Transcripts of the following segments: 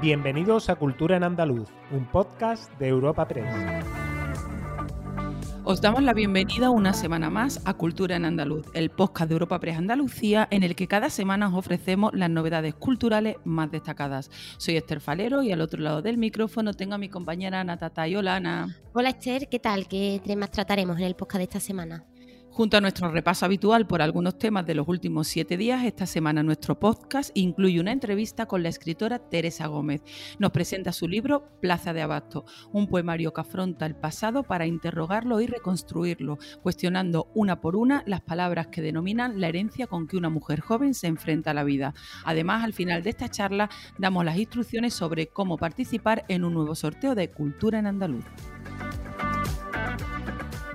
Bienvenidos a Cultura en Andaluz, un podcast de Europa Press. Os damos la bienvenida una semana más a Cultura en Andaluz, el podcast de Europa Press Andalucía en el que cada semana os ofrecemos las novedades culturales más destacadas. Soy Esther Falero y al otro lado del micrófono tengo a mi compañera Ana Tatay. Hola Ana. Hola Esther, ¿qué tal? ¿Qué temas trataremos en el podcast de esta semana? Junto a nuestro repaso habitual por algunos temas de los últimos siete días, esta semana nuestro podcast incluye una entrevista con la escritora Teresa Gómez. Nos presenta su libro Plaza de Abasto, un poemario que afronta el pasado para interrogarlo y reconstruirlo, cuestionando una por una las palabras que denominan la herencia con que una mujer joven se enfrenta a la vida. Además, al final de esta charla damos las instrucciones sobre cómo participar en un nuevo sorteo de Cultura en Andaluz.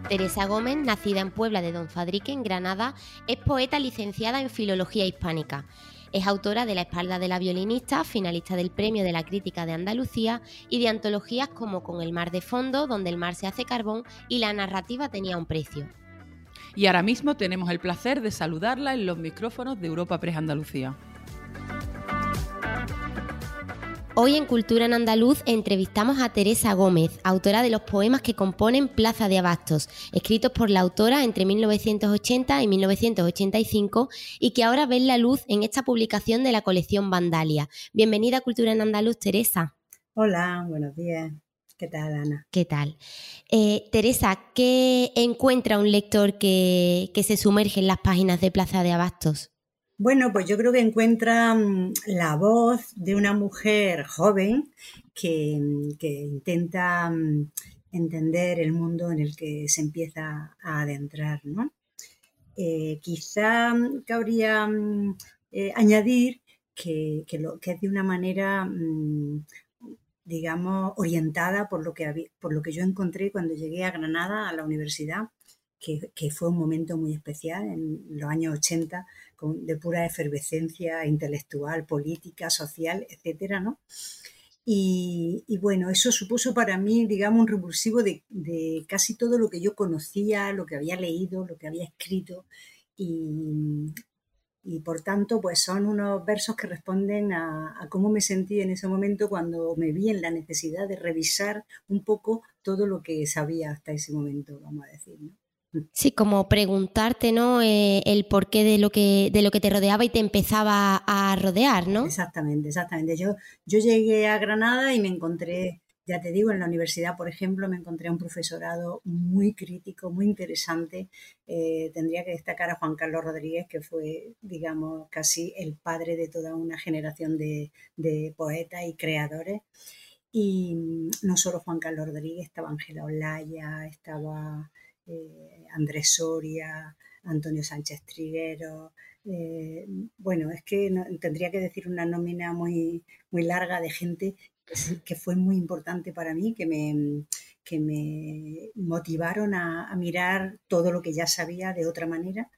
Teresa Gómez, nacida en Puebla de Don Fadrique, en Granada, es poeta licenciada en Filología Hispánica. Es autora de La espalda de la violinista, finalista del Premio de la Crítica de Andalucía y de antologías como Con el mar de fondo, donde el mar se hace carbón y la narrativa tenía un precio. Y ahora mismo tenemos el placer de saludarla en los micrófonos de Europa Press Andalucía. Hoy en Cultura en Andaluz entrevistamos a Teresa Gómez, autora de los poemas que componen Plaza de Abastos, escritos por la autora entre 1980 y 1985 y que ahora ven la luz en esta publicación de la colección Vandalia. Bienvenida a Cultura en Andaluz, Teresa. Hola, buenos días. ¿Qué tal, Ana? ¿Qué tal? Eh, Teresa, ¿qué encuentra un lector que, que se sumerge en las páginas de Plaza de Abastos? Bueno, pues yo creo que encuentra mm, la voz de una mujer joven que, mm, intenta mm, entender el mundo en el que se empieza a adentrar, ¿no? Eh, quizá cabría eh, añadir que, lo, que es de una manera, digamos, orientada por lo, que por lo que yo encontré cuando llegué a Granada, a la universidad, que, fue un momento muy especial en los años 80, de pura efervescencia intelectual, política, social, etcétera, ¿no? Y, bueno, eso supuso para mí, digamos, un revulsivo de, casi todo lo que yo conocía, lo que había leído, lo que había escrito. Y, por tanto, pues son unos versos que responden a, a, cómo me sentí en ese momento cuando me vi en la necesidad de revisar un poco todo lo que sabía hasta ese momento, vamos a decir. ¿no? Sí, como preguntarte, ¿no? Eh, el porqué de lo que de lo que te rodeaba y te empezaba a rodear, ¿no? Exactamente, exactamente. Yo, yo llegué a Granada y me encontré, ya te digo, en la universidad, por ejemplo, me encontré un profesorado muy crítico, muy interesante. Eh, tendría que destacar a Juan Carlos Rodríguez, que fue, digamos, casi el padre de toda una generación de, de poetas y creadores. Y mm, no solo Juan Carlos Rodríguez, estaba Ángela Olaya, estaba eh, Andrés Soria, Antonio Sánchez Triguero. Eh, bueno, es que tendría que decir una nómina muy, muy larga de gente que, fue muy importante para mí, que me, que me motivaron a, mirar todo lo que ya sabía de otra manera.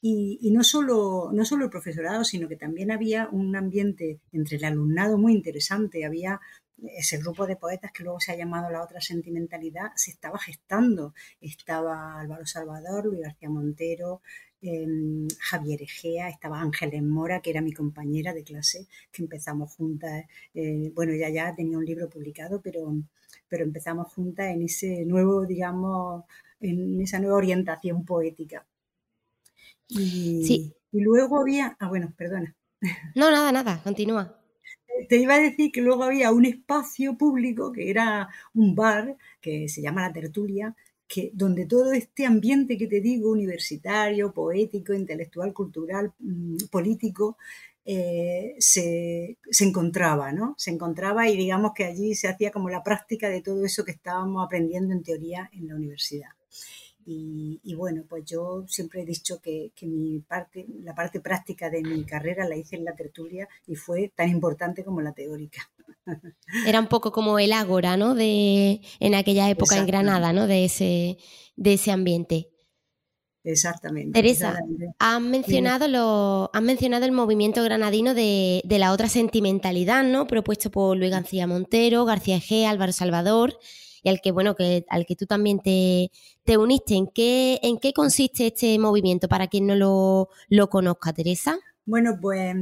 Y, y, no, solo, no solo el profesorado, sino que también había un ambiente entre el alumnado muy interesante. Había ese grupo de poetas que luego se ha llamado la otra sentimentalidad, se estaba gestando. Estaba Álvaro Salvador, Luis García Montero, em, Javier Egea, estaba Ángeles Mora, que era mi compañera de clase, que empezamos juntas. Eh, bueno, ella ya tenía un libro publicado, pero, pero empezamos juntas en ese nuevo, digamos, en esa nueva orientación poética. Y, sí. y luego había, ah, bueno, perdona. No, nada, nada, continúa te iba a decir que luego había un espacio público que era un bar que se llama La Tertulia, que, donde todo este ambiente que te digo, universitario, poético, intelectual, cultural, mm, político, eh, se, se, encontraba, ¿no? Se encontraba y digamos que allí se hacía como la práctica de todo eso que estábamos aprendiendo en teoría en la universidad. Y, bueno, pues yo siempre he dicho que, mi parte, la parte práctica de mi carrera la hice en la tertulia y fue tan importante como la teórica. Era un poco como el ágora, ¿no? De, en aquella época en Granada, ¿no? De ese, de ese ambiente. Exactamente. Teresa, has mencionado, lo, has mencionado el movimiento granadino de, de, la otra sentimentalidad, ¿no? Propuesto por Luis García Montero, García G, Álvaro Salvador y al que, bueno, que, al que tú también te, te uniste. ¿En qué, ¿En qué consiste este movimiento para quien no lo, lo conozca, Teresa? Bueno, pues,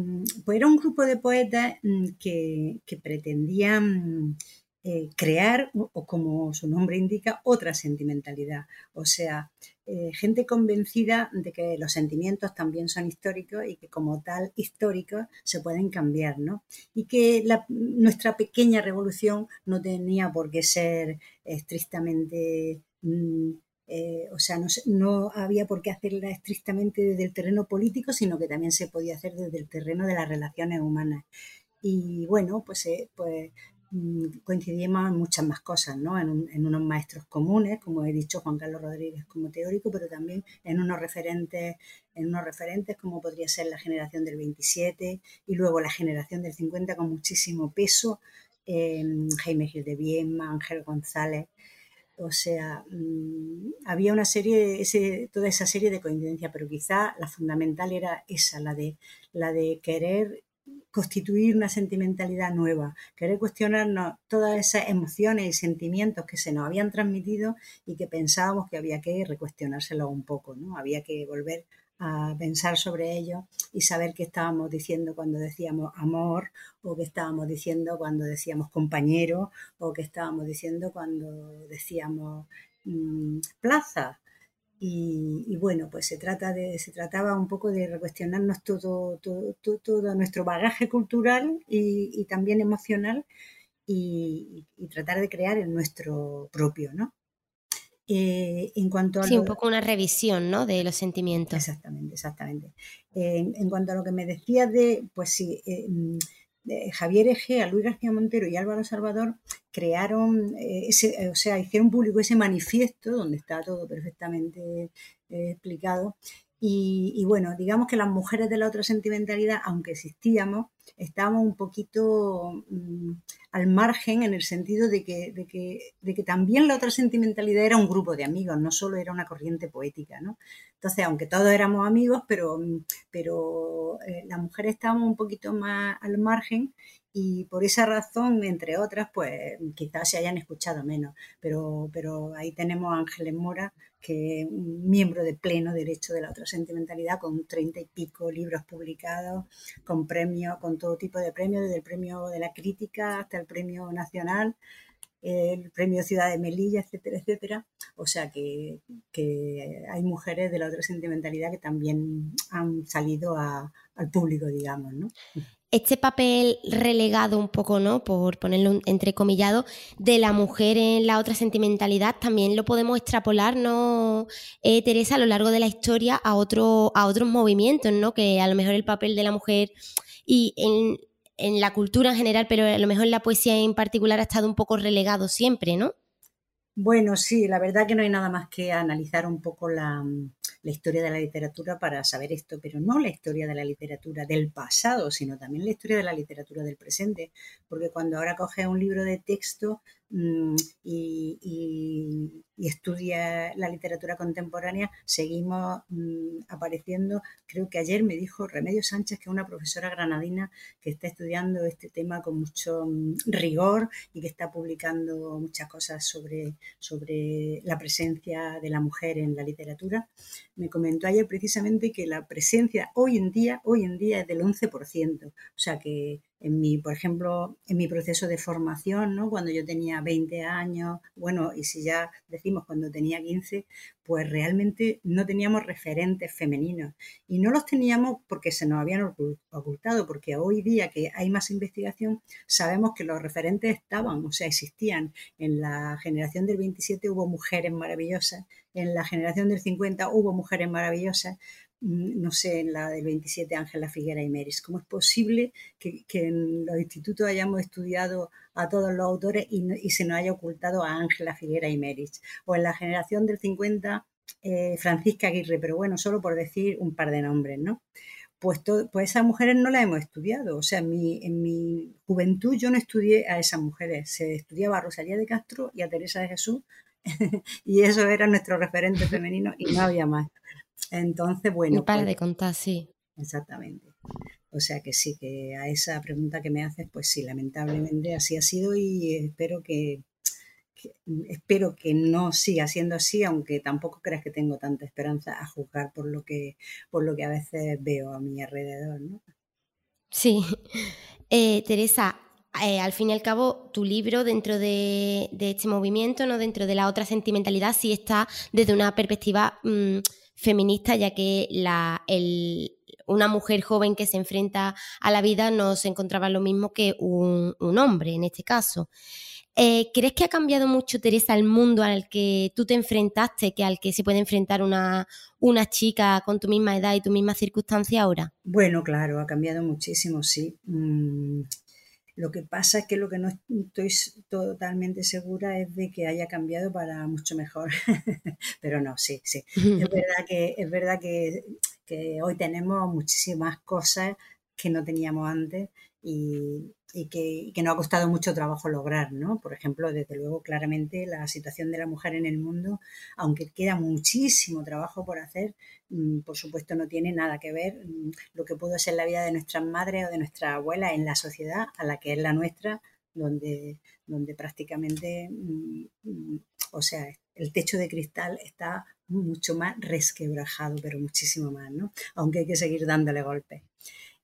pues, era un grupo de poetas mm, que, que pretendían eh, crear, o como su nombre indica, otra sentimentalidad. O sea, eh, gente convencida de que los sentimientos también son históricos y que como tal históricos se pueden cambiar, ¿no? Y que nuestra pequeña revolución no tenía por qué ser estrictamente... Mm, eh, o sea, no, no, había por qué hacerla estrictamente desde el terreno político, sino que también se podía hacer desde el terreno de las relaciones humanas. Y bueno, pues, pues coincidimos en muchas más cosas, ¿no? En, unos maestros comunes, como he dicho, Juan Carlos Rodríguez como teórico, pero también en unos referentes, en unos referentes como podría ser la generación del 27 y luego la generación del 50 con muchísimo peso, Jaime Gil de Bienma, Ángel González. O sea, mm, había una serie, ese, toda esa serie de coincidencias, pero quizá la fundamental era esa, la de, la de querer constituir una sentimentalidad nueva, querer cuestionarnos todas esas emociones y sentimientos que se nos habían transmitido y que pensábamos que había que recuestionárselos un poco, ¿no? Había que volver a pensar sobre ello y saber qué estábamos diciendo cuando decíamos amor o qué estábamos diciendo cuando decíamos compañero o qué estábamos diciendo cuando decíamos mm, plaza y, bueno, pues se, trata de, se trataba un poco de recuestionarnos todo, todo, todo, nuestro bagaje cultural y, también emocional y, tratar de crear el nuestro propio, ¿no? Eh, en cuanto a sí, un poco una revisión, ¿no? De los sentimientos. Exactamente, exactamente. en cuanto a lo que me decías de, pues sí, eh, Javier Egea, Luis García Montero y Álvaro Salvador crearon, eh, ese, eh, o sea, hicieron público ese manifiesto donde está todo perfectamente eh, explicado y, bueno, digamos que las mujeres de la otra sentimentalidad, aunque existíamos, estábamos un poquito mm, al margen en el sentido de que, de, que, de que, también la otra sentimentalidad era un grupo de amigos, no solo era una corriente poética. ¿no? Entonces, aunque todos éramos amigos, pero, pero eh, las mujeres estábamos un poquito más al margen y por esa razón, entre otras, pues quizás se hayan escuchado menos. Pero, pero ahí tenemos a Ángeles Mora, que un miembro de pleno derecho de la otra sentimentalidad, con treinta y pico libros publicados, con premios, con todo tipo de premios, desde el premio de la crítica hasta el premio nacional, el premio Ciudad de Melilla, etcétera, etcétera. O sea que, que hay mujeres de la otra sentimentalidad que también han salido al público, digamos, ¿no? Este papel relegado un poco, ¿no? Por ponerlo entrecomillado, de la mujer en la otra sentimentalidad, también lo podemos extrapolar, ¿no, eh, Teresa, a lo largo de la historia a, otro, a otros movimientos, ¿no? Que a lo mejor el papel de la mujer y en, en la cultura en general, pero a lo mejor en la poesía en particular ha estado un poco relegado siempre, ¿no? Bueno, sí, la verdad que no hay nada más que analizar un poco la, historia de la literatura para saber esto, pero no la historia de la literatura del pasado, sino también la historia de la literatura del presente, porque cuando ahora coges un libro de texto mm, y, estudia la literatura contemporánea, seguimos mm, apareciendo, creo que ayer me dijo Remedio Sánchez, que es una profesora granadina que está estudiando este tema con mucho mm, rigor y que está publicando muchas cosas sobre, sobre la presencia de la mujer en la literatura me comentó ayer precisamente que la presencia hoy en día, hoy en día es del 11%. O sea que en mi, por ejemplo, en mi proceso de formación, ¿no? cuando yo tenía 20 años, bueno, y si ya decimos cuando tenía 15, pues realmente no teníamos referentes femeninos. Y no los teníamos porque se nos habían ocultado, porque hoy día que hay más investigación, sabemos que los referentes estaban, o sea, existían. En la generación del 27 hubo mujeres maravillosas, en la generación del 50 hubo mujeres maravillosas, Mm, no sé, en la del 27 Ángela Figuera y Meris. ¿Cómo es posible que, en los institutos hayamos estudiado a todos los autores y, se nos haya ocultado a Ángela Figuera y Meris? O en la generación del 50 eh, Francisca Aguirre, pero bueno, solo por decir un par de nombres, ¿no? Pues, pues esas mujeres no las hemos estudiado. O sea, en mi, en mi juventud yo no estudié a esas mujeres. Se estudiaba a Rosalía de Castro y a Teresa de Jesús y eso era nuestro referente femenino y no había más. Entonces, bueno. para pues de contar, sí. Exactamente. O sea que sí, que a esa pregunta que me haces, pues sí, lamentablemente así ha sido y espero que, espero que no siga siendo así, aunque tampoco creas que tengo tanta esperanza a juzgar por lo que, por lo que a veces veo a mi alrededor. ¿no? Sí. Eh, Teresa, eh, al fin y al cabo, tu libro dentro de, este movimiento, no dentro de la otra sentimentalidad, sí está desde una perspectiva mm, feminista, ya que una mujer joven que se enfrenta a la vida no se encontraba lo mismo que un, hombre en este caso. Eh, ¿Crees que ha cambiado mucho, Teresa, el mundo al que tú te enfrentaste, que al que se puede enfrentar una, una chica con tu misma edad y tu misma circunstancia ahora? Bueno, claro, ha cambiado muchísimo, sí. Mm, lo que pasa es que lo que no estoy totalmente segura es de que haya cambiado para mucho mejor. Pero no, sí, sí. Es verdad que, es verdad que, que hoy tenemos muchísimas cosas que no teníamos antes y, que, que, nos ha costado mucho trabajo lograr, ¿no? Por ejemplo, desde luego, claramente la situación de la mujer en el mundo, aunque queda muchísimo trabajo por hacer, mm, por supuesto no tiene nada que ver mm, lo que pudo ser la vida de nuestras madres o de nuestra abuela en la sociedad a la que es la nuestra, donde, donde prácticamente, mm, o sea, el techo de cristal está mucho más resquebrajado, pero muchísimo más, ¿no? Aunque hay que seguir dándole golpes.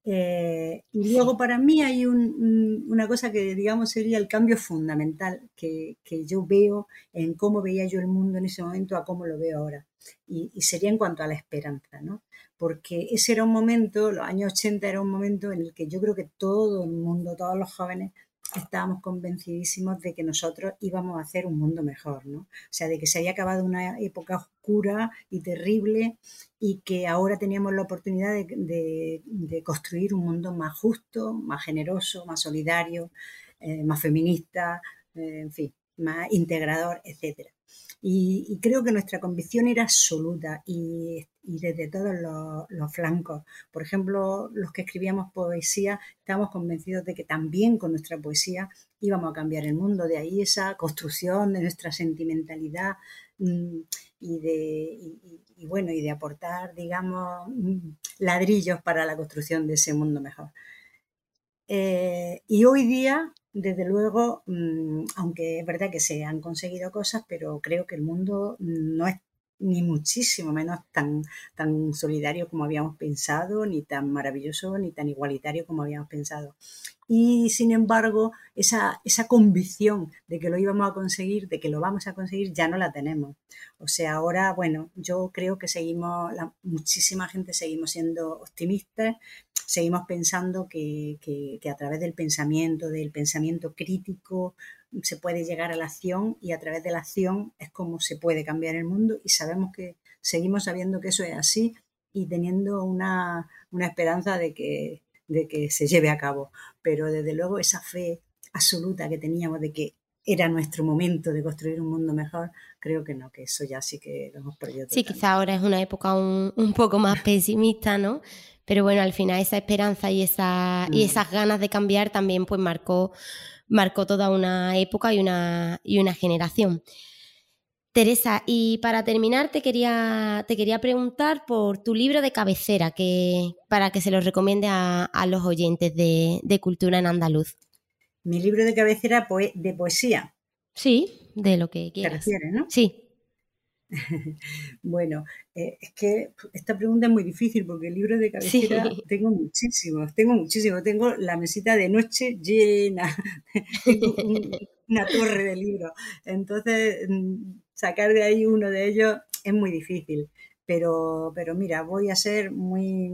Eh, y luego para mí hay una cosa que digamos sería el cambio fundamental que, que, yo veo en cómo veía yo el mundo en ese momento a cómo lo veo ahora. Y, y, sería en cuanto a la esperanza, ¿no? Porque ese era un momento, los años 80 era un momento en el que yo creo que todo el mundo, todos los jóvenes, estábamos convencidísimos de que nosotros íbamos a hacer un mundo mejor, ¿no? O sea, de que se había acabado una época oscura y terrible y que ahora teníamos la oportunidad de, construir un mundo más justo, más generoso, más solidario, eh, más feminista, eh, en fin, más integrador, etcétera. Y, creo que nuestra convicción era absoluta y, desde todos los, flancos. Por ejemplo, los que escribíamos poesía, estábamos convencidos de que también con nuestra poesía íbamos a cambiar el mundo. De ahí esa construcción de nuestra sentimentalidad mm, y de, y, bueno, y de aportar, digamos, mm, ladrillos para la construcción de ese mundo mejor. Eh, y hoy día desde luego, mm, aunque es verdad que se han conseguido cosas, pero creo que el mundo no es ni muchísimo menos tan, tan solidario como habíamos pensado, ni tan maravilloso, ni tan igualitario como habíamos pensado. Y sin embargo, esa, esa convicción de que lo íbamos a conseguir, de que lo vamos a conseguir, ya no la tenemos. O sea, ahora, bueno, yo creo que seguimos, la, muchísima gente seguimos siendo optimistas, seguimos pensando que, que, a través del pensamiento, del pensamiento crítico, se puede llegar a la acción y a través de la acción es como se puede cambiar el mundo y sabemos que seguimos sabiendo que eso es así y teniendo una, una esperanza de que, de que se lleve a cabo. Pero desde luego esa fe absoluta que teníamos de que era nuestro momento de construir un mundo mejor, creo que no, que eso ya sí que lo hemos perdido. Sí, quizá ahora es una época un, un poco más pesimista, ¿no? Pero bueno, al final esa esperanza y, esa, y mm. esas ganas de cambiar también pues marcó, marcó toda una época y una, y una generación. Teresa, y para terminar te quería, te quería preguntar por tu libro de cabecera, que, para que se lo recomiende a, los oyentes de, de, Cultura en Andaluz. Mi libro de cabecera de poesía. Sí, de lo que quieras. Te refieres, ¿no? Sí. bueno, eh, es que esta pregunta es muy difícil porque el libro de cabecera tengo muchísimos, tengo muchísimos. Tengo la mesita de noche llena, tengo una torre de libros. Entonces, mm, sacar de ahí uno de ellos es muy difícil. Pero, pero mira, voy a ser muy,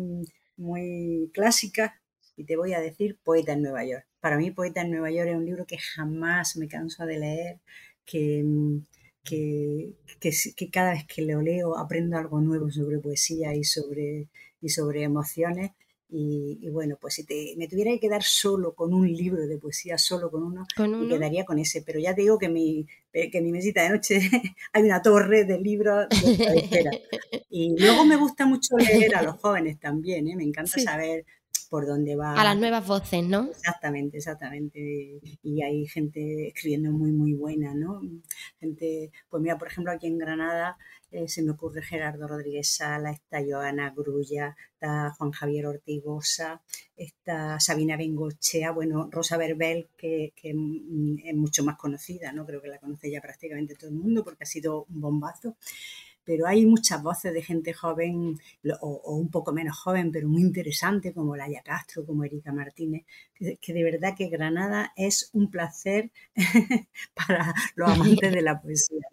muy clásica y te voy a decir Poeta en Nueva York. Para mí, Poeta en Nueva York es un libro que jamás me canso de leer, que mm, que, que, cada vez que lo leo aprendo algo nuevo sobre poesía y sobre, y sobre emociones. Y, bueno, pues si te, me tuviera que quedar solo con un libro de poesía, solo con uno, me quedaría con ese. Pero ya te digo que mi, que mi mesita de noche hay una torre de libros de Y luego me gusta mucho leer a los jóvenes también, ¿eh? me encanta saber por dónde va. A las nuevas voces, ¿no? Exactamente, exactamente. Y hay gente escribiendo muy, muy buena, ¿no? Gente, pues mira, por ejemplo, aquí en Granada eh, se me ocurre Gerardo Rodríguez Sala, está Joana Grulla, está Juan Javier Ortigosa, está Sabina Bengochea, bueno, Rosa Verbel, que, que, es mucho más conocida, ¿no? Creo que la conoce ya prácticamente todo el mundo porque ha sido un bombazo pero hay muchas voces de gente joven o, un poco menos joven, pero muy interesante, como Laia Castro, como Erika Martínez, que, de verdad que Granada es un placer para los amantes de la poesía.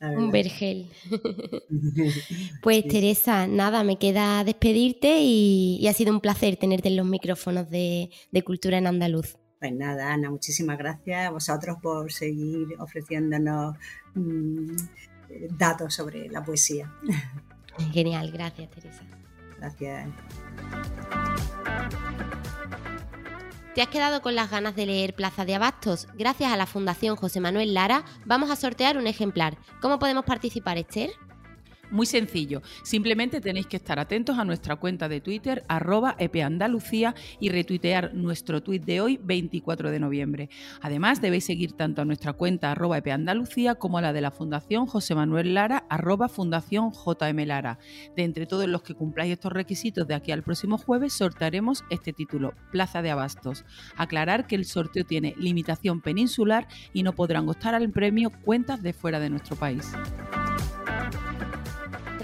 un vergel. pues Teresa, nada, me queda despedirte y, ha sido un placer tenerte en los micrófonos de, Cultura en Andaluz. Pues nada, Ana, muchísimas gracias a vosotros por seguir ofreciéndonos mm, datos sobre la poesía. Genial, gracias Teresa. Gracias. ¿Te has quedado con las ganas de leer Plaza de Abastos? Gracias a la Fundación José Manuel Lara vamos a sortear un ejemplar. ¿Cómo podemos participar, Esther? Muy sencillo, simplemente tenéis que estar atentos a nuestra cuenta de Twitter, arroba epeandalucía, y retuitear nuestro tuit de hoy, 24 de noviembre. Además, debéis seguir tanto a nuestra cuenta arroba epeandalucía como a la de la Fundación José Manuel Lara, arroba Fundación JM Lara. De entre todos los que cumpláis estos requisitos de aquí al próximo jueves, sortearemos este título, Plaza de Abastos. Aclarar que el sorteo tiene limitación peninsular y no podrán optar al premio cuentas de fuera de nuestro país.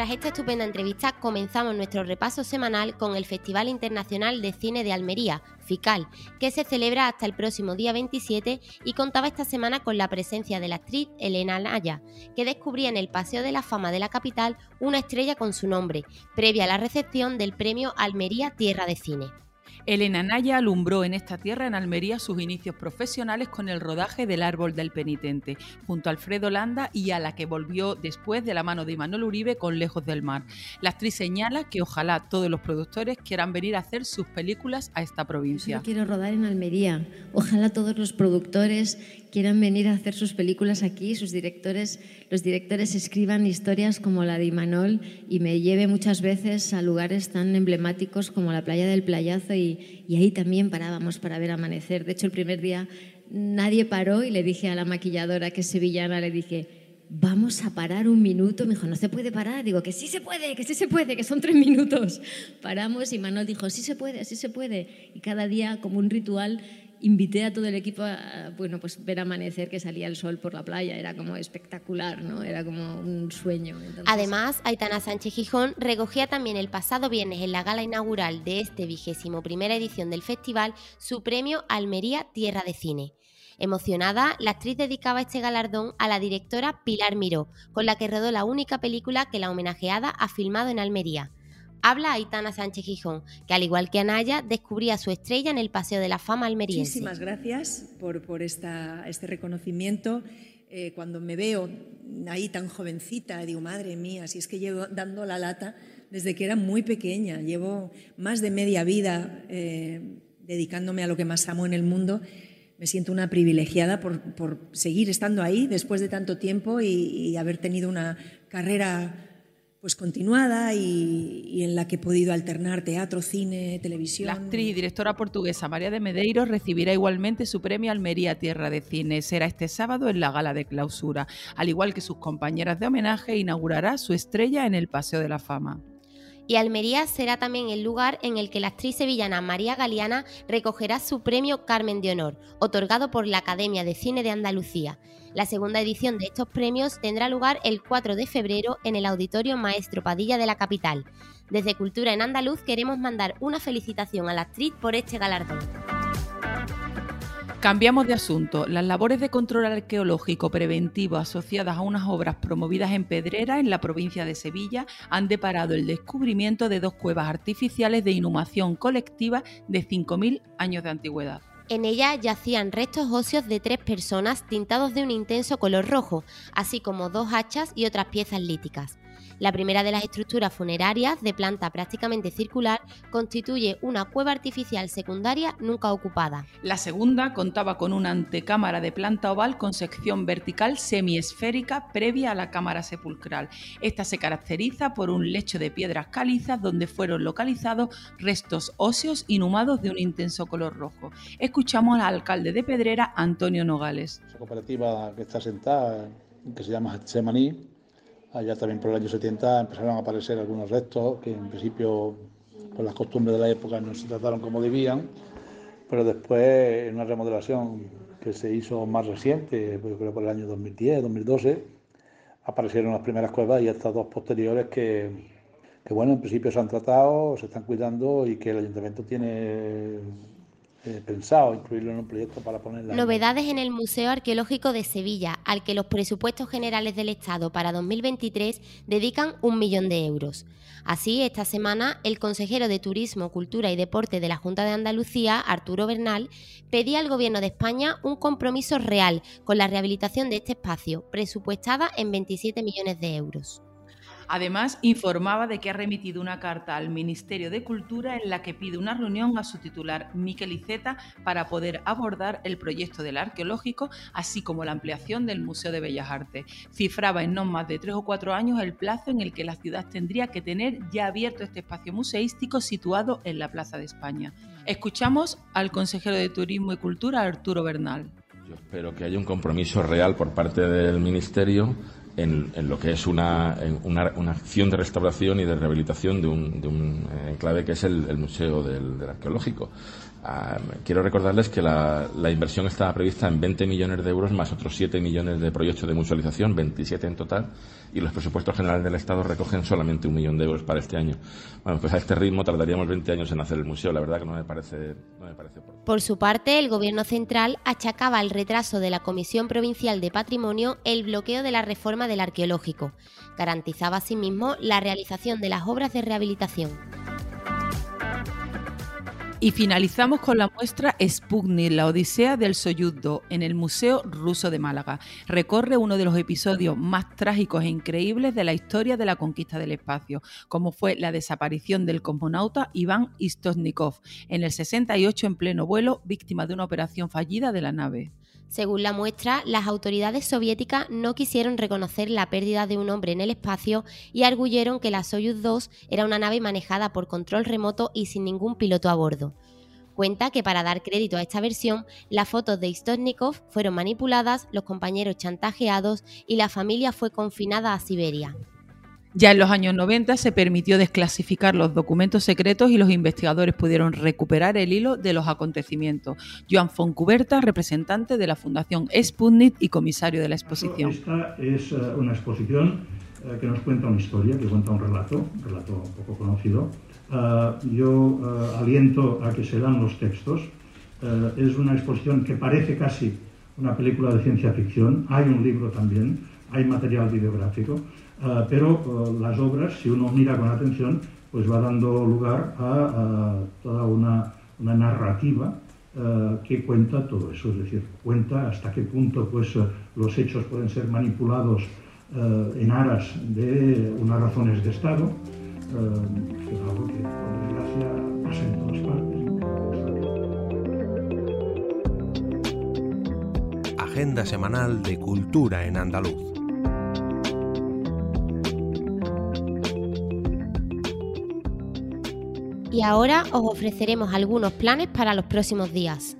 Tras esta estupenda entrevista, comenzamos nuestro repaso semanal con el Festival Internacional de Cine de Almería, FICAL, que se celebra hasta el próximo día 27 y contaba esta semana con la presencia de la actriz Elena Naya, que descubría en el Paseo de la Fama de la capital una estrella con su nombre, previa a la recepción del premio Almería Tierra de Cine. Elena Naya alumbró en esta tierra, en Almería, sus inicios profesionales con el rodaje del Árbol del Penitente, junto a Alfredo Landa y a la que volvió después de la mano de Imanol Uribe con Lejos del Mar. La actriz señala que ojalá todos los productores quieran venir a hacer sus películas a esta provincia. Yo quiero rodar en Almería. Ojalá todos los productores quieran venir a hacer sus películas aquí, sus directores, los directores escriban historias como la de Imanol y me lleve muchas veces a lugares tan emblemáticos como la playa del Playazo y, y ahí también parábamos para ver amanecer. De hecho, el primer día nadie paró y le dije a la maquilladora que es sevillana, le dije, vamos a parar un minuto. Me dijo, no se puede parar. Digo, que sí se puede, que sí se puede, que son tres minutos. Paramos y Manuel dijo, sí se puede, sí se puede. Y cada día, como un ritual, invité a todo el equipo a pues ver amanecer que salía el sol por la playa. Era como espectacular, ¿no? Era como un sueño. Además, Aitana Sánchez Gijón recogía también el pasado viernes en la gala inaugural de este vigésimo primera edición del festival su premio Almería Tierra de Cine. Emocionada, la actriz dedicaba este galardón a la directora Pilar Miró, con la que rodó la única película que la homenajeada ha filmado en Almería habla Aitana Sánchez Gijón, que al igual que Anaya, descubría su estrella en el Paseo de la Fama almeriense. Muchísimas gracias por, este reconocimiento. Eh, cuando me veo ahí tan jovencita, digo, madre mía, si es que llevo dando la lata desde que era muy pequeña, llevo más de media vida eh, dedicándome a lo que más amo en el mundo. Me siento una privilegiada por, seguir estando ahí después de tanto tiempo y haber tenido una carrera pues continuada y, en la que he podido alternar teatro, cine, televisión. La actriz y directora portuguesa María de Medeiros recibirá igualmente su premio Almería Tierra de Cine. Será este sábado en la gala de clausura. Al igual que sus compañeras de homenaje, inaugurará su estrella en el Paseo de la Fama y Almería será también el lugar en el que la actriz sevillana María Galeana recogerá su premio Carmen de Honor, otorgado por la Academia de Cine de Andalucía. La segunda edición de estos premios tendrá lugar el 4 de febrero en el Auditorio Maestro Padilla de la capital. Desde Cultura en Andaluz queremos mandar una felicitación a la actriz por este galardón. Cambiamos de asunto. Las labores de control arqueológico preventivo asociadas a unas obras promovidas en Pedrera, en la provincia de Sevilla, han deparado el descubrimiento de dos cuevas artificiales de inhumación colectiva de 5.000 años de antigüedad. En ella yacían restos óseos de tres personas tintados de un intenso color rojo, así como dos hachas y otras piezas líticas. La primera de las estructuras funerarias, de planta prácticamente circular, constituye una cueva artificial secundaria nunca ocupada. La segunda contaba con una antecámara de planta oval con sección vertical semiesférica previa a la cámara sepulcral. Esta se caracteriza por un lecho de piedras calizas donde fueron localizados restos óseos inhumados de un intenso color rojo. Escuchamos al alcalde de Pedrera, Antonio Nogales. Esa cooperativa que está sentada, que se llama Semaní, Allá también por el año 70 empezaron a aparecer algunos restos que en principio por las costumbres de la época no se trataron como debían, pero después en una remodelación que se hizo más reciente, yo creo por el año 2010, 2012, aparecieron las primeras cuevas y estas dos posteriores que, que bueno, en principio se han tratado, se están cuidando y que el ayuntamiento tiene eh, pensado incluirlo en un proyecto para ponerla. Novedades en el Museo Arqueológico de Sevilla, al que los presupuestos generales del Estado para 2023 dedican un millón de euros. Así, esta semana, el consejero de Turismo, Cultura y Deporte de la Junta de Andalucía, Arturo Bernal, pedía al Gobierno de España un compromiso real con la rehabilitación de este espacio, presupuestada en 27 millones de euros. Además, informaba de que ha remitido una carta al Ministerio de Cultura en la que pide una reunión a su titular, Miquel Iceta, para poder abordar el proyecto del arqueológico, así como la ampliación del Museo de Bellas Artes. Cifraba en no más de tres o cuatro años el plazo en el que la ciudad tendría que tener ya abierto este espacio museístico situado en la Plaza de España. Escuchamos al consejero de Turismo y Cultura, Arturo Bernal. Yo espero que haya un compromiso real por parte del Ministerio en, lo que es una, una, acción de restauración y de rehabilitación de un, de un eh, enclave que es el, Museo del Arqueológico. Ah, quiero recordarles que la, inversión estaba prevista en 20 millones de euros más otros 7 millones de proyectos de mutualización, 27 en total, y los presupuestos generales del Estado recogen solamente un millón de euros para este año. Bueno, pues a este ritmo tardaríamos 20 años en hacer el museo, la verdad que no me parece, no me parece Por su parte, el Gobierno central achacaba al retraso de la Comisión Provincial de Patrimonio el bloqueo de la reforma del arqueológico. Garantizaba asimismo la realización de las obras de rehabilitación. Y finalizamos con la muestra Sputnik, la Odisea del Soyuz en el Museo Ruso de Málaga. Recorre uno de los episodios más trágicos e increíbles de la historia de la conquista del espacio, como fue la desaparición del cosmonauta Iván Istosnikov en el 68 en pleno vuelo, víctima de una operación fallida de la nave. Según la muestra, las autoridades soviéticas no quisieron reconocer la pérdida de un hombre en el espacio y arguyeron que la Soyuz 2 era una nave manejada por control remoto y sin ningún piloto a bordo. Cuenta que para dar crédito a esta versión, las fotos de Istosnikov fueron manipuladas, los compañeros chantajeados y la familia fue confinada a Siberia. Ya en los años 90 se permitió desclasificar los documentos secretos y los investigadores pudieron recuperar el hilo de los acontecimientos. Joan Foncuberta, representante de la Fundación Sputnik y comisario de la exposición. Esta es eh, una exposición eh, que nos cuenta una historia, que cuenta un relato, un relato poco conocido. Eh, yo aliento a que se dan los textos. es una exposición que parece casi una película de ciencia ficción. Hay un libro también, hay material videográfico. Eh, pero eh, las obras, si uno mira con atención, pues va dando lugar a, toda una, narrativa eh, que cuenta todo eso, es decir, cuenta hasta qué punto pues, los hechos pueden ser manipulados en aras de unas razones de Estado, es algo que por desgracia pasa en todas partes. Agenda semanal de Cultura en Andaluz. Y ahora os ofreceremos algunos planes para los próximos días.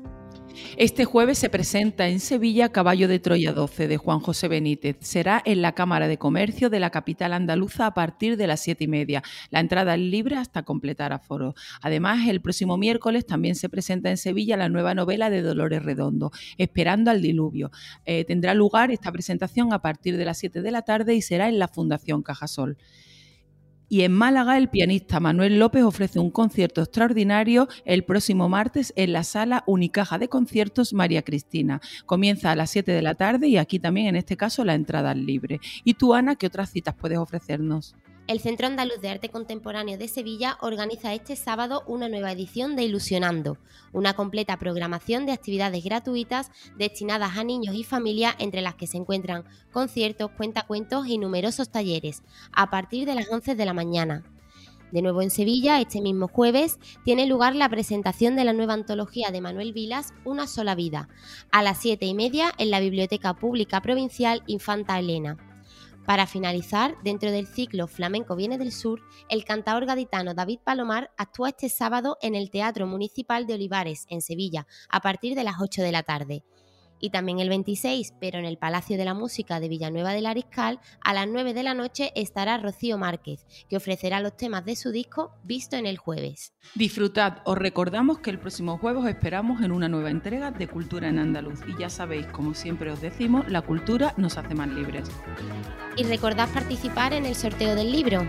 Este jueves se presenta en Sevilla Caballo de Troya 12 de Juan José Benítez. Será en la Cámara de Comercio de la capital andaluza a partir de las siete y media. La entrada es libre hasta completar aforo. Además, el próximo miércoles también se presenta en Sevilla la nueva novela de Dolores Redondo, Esperando al Diluvio. Eh, tendrá lugar esta presentación a partir de las 7 de la tarde y será en la Fundación Cajasol. Y en Málaga, el pianista Manuel López ofrece un concierto extraordinario el próximo martes en la sala Unicaja de Conciertos María Cristina. Comienza a las 7 de la tarde y aquí también, en este caso, la entrada es libre. ¿Y tú, Ana, qué otras citas puedes ofrecernos? El Centro Andaluz de Arte Contemporáneo de Sevilla organiza este sábado una nueva edición de Ilusionando, una completa programación de actividades gratuitas destinadas a niños y familias entre las que se encuentran conciertos, cuentacuentos y numerosos talleres, a partir de las 11 de la mañana. De nuevo en Sevilla, este mismo jueves, tiene lugar la presentación de la nueva antología de Manuel Vilas, Una sola vida, a las 7 y media en la Biblioteca Pública Provincial Infanta Elena. Para finalizar, dentro del ciclo Flamenco Viene del Sur, el cantador gaditano David Palomar actúa este sábado en el Teatro Municipal de Olivares, en Sevilla, a partir de las 8 de la tarde y también el 26, pero en el Palacio de la Música de Villanueva del Ariscal, a las 9 de la noche estará Rocío Márquez, que ofrecerá los temas de su disco Visto en el jueves. Disfrutad, os recordamos que el próximo jueves os esperamos en una nueva entrega de Cultura en Andaluz y ya sabéis, como siempre os decimos, la cultura nos hace más libres. Y recordad participar en el sorteo del libro.